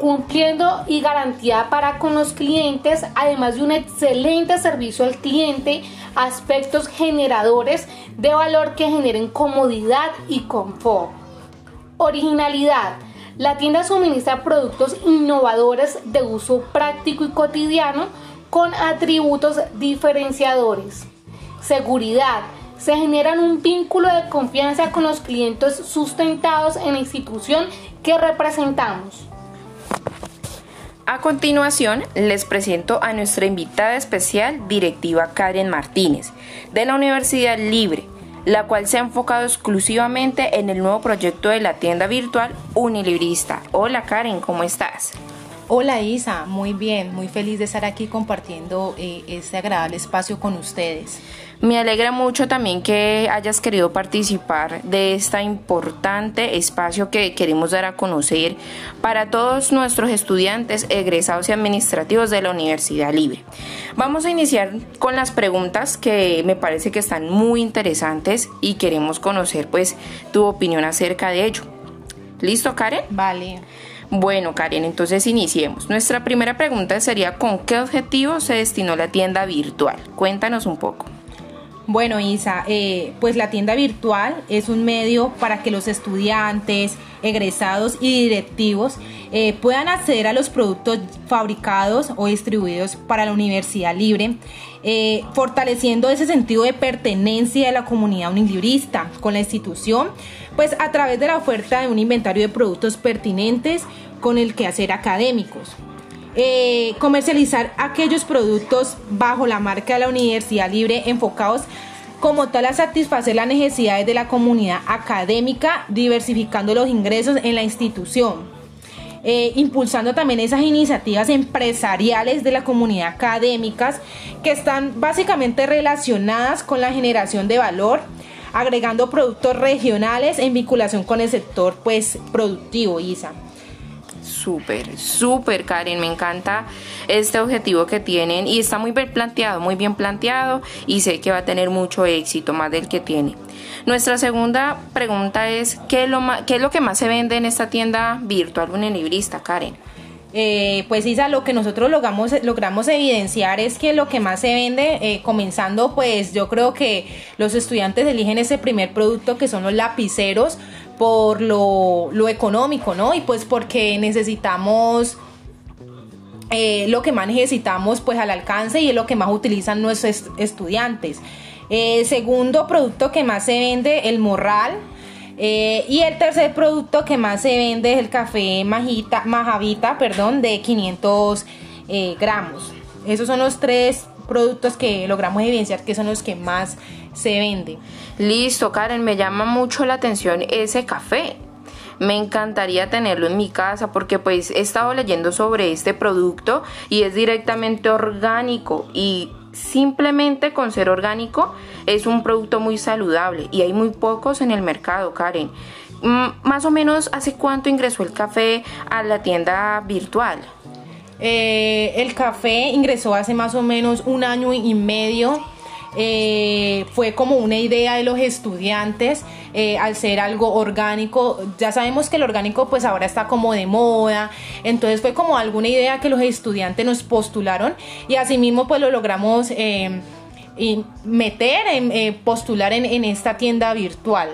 S3: cumpliendo y garantía para con los clientes, además de un excelente servicio al cliente, aspectos generadores de valor que generen comodidad y confort. Originalidad. La tienda suministra productos innovadores de uso práctico y cotidiano con atributos diferenciadores. Seguridad. Se generan un vínculo de confianza con los clientes sustentados en la institución que representamos.
S1: A continuación, les presento a nuestra invitada especial, directiva Karen Martínez, de la Universidad Libre, la cual se ha enfocado exclusivamente en el nuevo proyecto de la tienda virtual Unilibrista. Hola Karen, ¿cómo estás?
S2: Hola Isa, muy bien, muy feliz de estar aquí compartiendo eh, este agradable espacio con ustedes.
S1: Me alegra mucho también que hayas querido participar de este importante espacio que queremos dar a conocer para todos nuestros estudiantes egresados y administrativos de la Universidad Libre. Vamos a iniciar con las preguntas que me parece que están muy interesantes y queremos conocer pues tu opinión acerca de ello. ¿Listo, Karen?
S2: Vale.
S1: Bueno, Karen, entonces iniciemos. Nuestra primera pregunta sería ¿con qué objetivo se destinó la tienda virtual? Cuéntanos un poco.
S2: Bueno, Isa, eh, pues la tienda virtual es un medio para que los estudiantes, egresados y directivos eh, puedan acceder a los productos fabricados o distribuidos para la universidad libre, eh, fortaleciendo ese sentido de pertenencia de la comunidad unilibrista con la institución, pues a través de la oferta de un inventario de productos pertinentes con el quehacer académicos. Eh, comercializar aquellos productos bajo la marca de la Universidad Libre enfocados como tal a satisfacer las necesidades de la comunidad académica, diversificando los ingresos en la institución. Eh, impulsando también esas iniciativas empresariales de la comunidad académicas que están básicamente relacionadas con la generación de valor, agregando productos regionales en vinculación con el sector pues productivo, ISA
S1: súper, súper, Karen. Me encanta este objetivo que tienen y está muy bien planteado, muy bien planteado y sé que va a tener mucho éxito, más del que tiene. Nuestra segunda pregunta es, ¿qué es lo, qué es lo que más se vende en esta tienda virtual unilibrista, Karen?
S2: Eh, pues Isa, lo que nosotros logramos, logramos evidenciar es que lo que más se vende, eh, comenzando pues yo creo que los estudiantes eligen ese primer producto que son los lapiceros por lo, económico, ¿no? Y pues porque necesitamos eh, lo que más necesitamos pues al alcance y es lo que más utilizan nuestros estudiantes. segundo producto que más se vende, el morral, eh, y el tercer producto que más se vende es el café majita, majavita, perdón, de 500 eh, gramos. Esos son los tres productos que logramos evidenciar que son los que más se venden.
S1: Listo, Karen, me llama mucho la atención ese café. Me encantaría tenerlo en mi casa porque pues he estado leyendo sobre este producto y es directamente orgánico y simplemente con ser orgánico es un producto muy saludable y hay muy pocos en el mercado, Karen. Mm, más o menos, ¿hace cuánto ingresó el café a la tienda virtual?
S2: Eh, el café ingresó hace más o menos un año y medio eh, fue como una idea de los estudiantes eh, al ser algo orgánico. Ya sabemos que el orgánico pues ahora está como de moda, entonces fue como alguna idea que los estudiantes nos postularon y asimismo pues lo logramos eh, meter, en, postular en esta tienda virtual.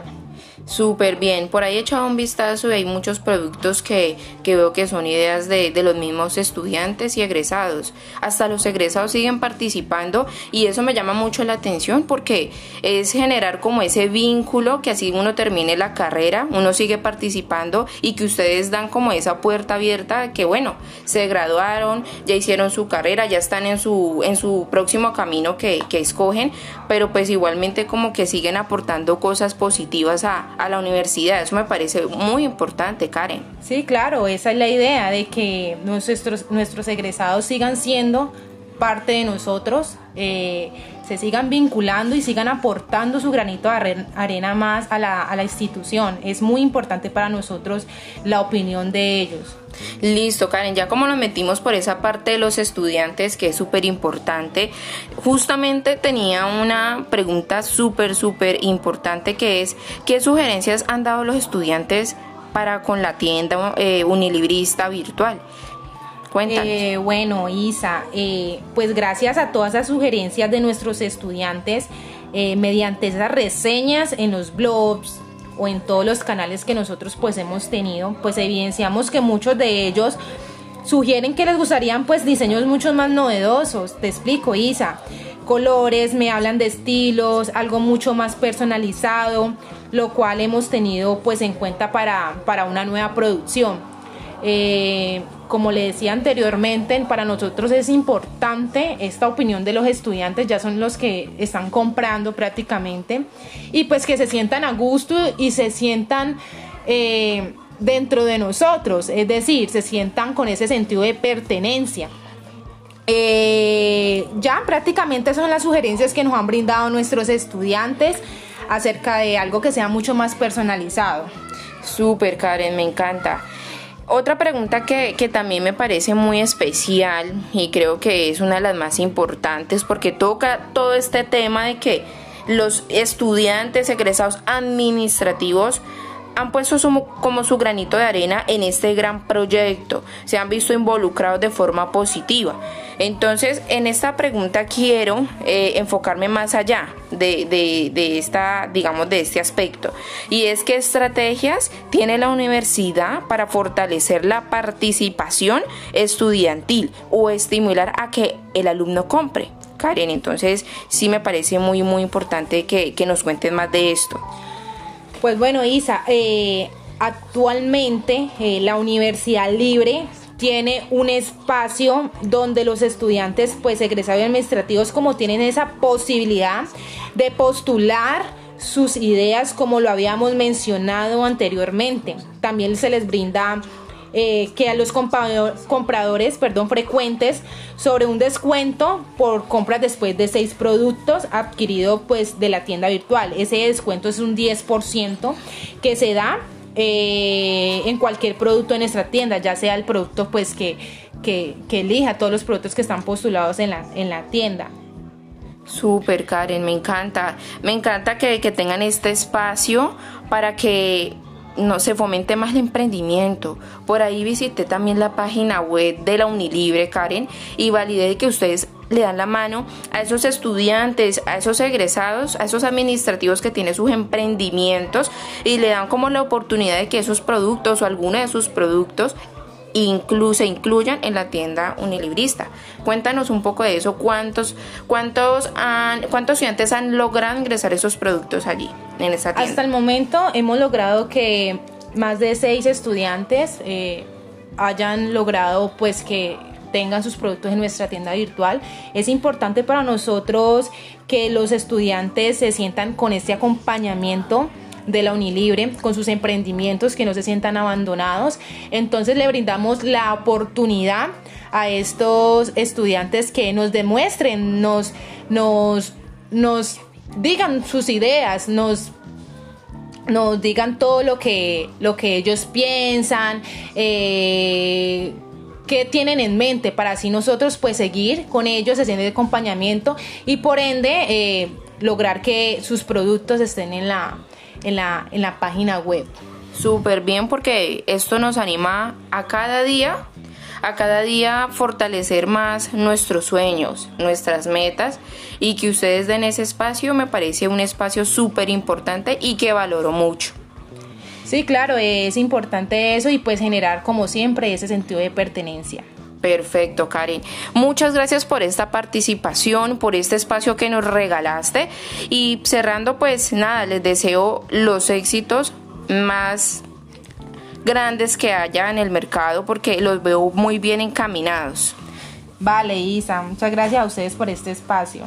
S1: Súper bien, por ahí he echado un vistazo y hay muchos productos que, veo que son ideas de, de, los mismos estudiantes y egresados. Hasta los egresados siguen participando y eso me llama mucho la atención porque es generar como ese vínculo que así uno termine la carrera, uno sigue participando y que ustedes dan como esa puerta abierta que bueno, se graduaron, ya hicieron su carrera, ya están en su, en su próximo camino que, que escogen, pero pues igualmente como que siguen aportando cosas positivas a a la universidad. Eso me parece muy importante, Karen.
S2: Sí, claro, esa es la idea de que nuestros, nuestros egresados sigan siendo parte de nosotros, eh, se sigan vinculando y sigan aportando su granito de arena más a la, a la institución. Es muy importante para nosotros la opinión de ellos.
S1: Listo, Karen, ya como nos metimos por esa parte de los estudiantes, que es súper importante, justamente tenía una pregunta súper, súper importante que es, ¿qué sugerencias han dado los estudiantes para con la tienda eh, unilibrista virtual?
S2: Eh, bueno, Isa, eh, pues gracias a todas las sugerencias de nuestros estudiantes, eh, mediante esas reseñas en los blogs o en todos los canales que nosotros pues hemos tenido, pues evidenciamos que muchos de ellos sugieren que les gustarían pues diseños mucho más novedosos. Te explico, Isa. Colores, me hablan de estilos, algo mucho más personalizado, lo cual hemos tenido pues en cuenta para, para una nueva producción. Eh, como le decía anteriormente, para nosotros es importante esta opinión de los estudiantes, ya son los que están comprando prácticamente, y pues que se sientan a gusto y se sientan eh, dentro de nosotros, es decir, se sientan con ese sentido de pertenencia. Eh, ya prácticamente son las sugerencias que nos han brindado nuestros estudiantes acerca de algo que sea mucho más personalizado.
S1: Súper, Karen, me encanta. Otra pregunta que, también me parece muy especial y creo que es una de las más importantes porque toca todo este tema de que los estudiantes egresados administrativos han puesto como su granito de arena en este gran proyecto, se han visto involucrados de forma positiva. Entonces, en esta pregunta quiero eh, enfocarme más allá de, de, esta, digamos, de este aspecto. Y es qué estrategias tiene la universidad para fortalecer la participación estudiantil o estimular a que el alumno compre. Karen, entonces sí me parece muy, muy importante que, que nos cuentes más de esto.
S2: Pues bueno, Isa, eh, actualmente eh, la Universidad Libre tiene un espacio donde los estudiantes, pues egresados administrativos, como tienen esa posibilidad de postular sus ideas como lo habíamos mencionado anteriormente. También se les brinda eh, que a los compradores perdón, frecuentes sobre un descuento por compras después de seis productos adquiridos pues de la tienda virtual. Ese descuento es un 10% que se da eh, en cualquier producto en nuestra tienda, ya sea el producto pues que, que, elija, todos los productos que están postulados en la, en la tienda.
S1: Super Karen, me encanta. Me encanta que, que tengan este espacio para que no se fomente más el emprendimiento. Por ahí visité también la página web de la Unilibre, Karen, y validé que ustedes le dan la mano a esos estudiantes, a esos egresados, a esos administrativos que tienen sus emprendimientos y le dan como la oportunidad de que esos productos o alguno de sus productos incluso incluyan en la tienda unilibrista. Cuéntanos un poco de eso, cuántos, cuántos, cuántos estudiantes han logrado ingresar esos productos allí, en esa tienda.
S2: Hasta el momento hemos logrado que más de seis estudiantes eh, hayan logrado pues que tengan sus productos en nuestra tienda virtual. Es importante para nosotros que los estudiantes se sientan con este acompañamiento de la Unilibre con sus emprendimientos que no se sientan abandonados. Entonces le brindamos la oportunidad a estos estudiantes que nos demuestren, nos, nos, digan sus ideas, nos nos digan todo lo que, lo que ellos piensan, eh, qué tienen en mente para así nosotros pues seguir con ellos haciendo el acompañamiento y por ende eh, lograr que sus productos estén en la, en la, en la página web.
S1: Súper bien porque esto nos anima a cada día, a cada día fortalecer más nuestros sueños, nuestras metas y que ustedes den ese espacio me parece un espacio súper importante y que valoro mucho.
S2: Sí, claro, es importante eso y pues generar como siempre ese sentido de pertenencia.
S1: Perfecto, Karen. Muchas gracias por esta participación, por este espacio que nos regalaste. Y cerrando, pues nada, les deseo los éxitos más grandes que haya en el mercado porque los veo muy bien encaminados.
S2: Vale, Isa, muchas gracias a ustedes por este espacio.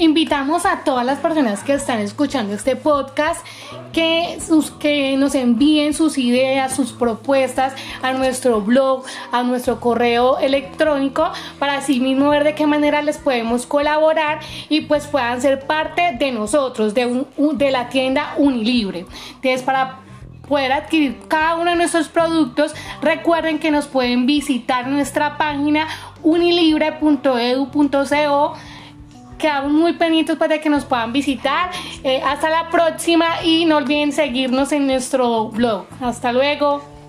S3: Invitamos a todas las personas que están escuchando este podcast que, sus, que nos envíen sus ideas, sus propuestas a nuestro blog, a nuestro correo electrónico, para así mismo ver de qué manera les podemos colaborar y pues puedan ser parte de nosotros, de, de la tienda Unilibre. Entonces, para poder adquirir cada uno de nuestros productos, recuerden que nos pueden visitar nuestra página unilibre.edu.co quedamos muy pendientes para que nos puedan visitar. Eh, hasta la próxima y no olviden seguirnos en nuestro blog. Hasta luego.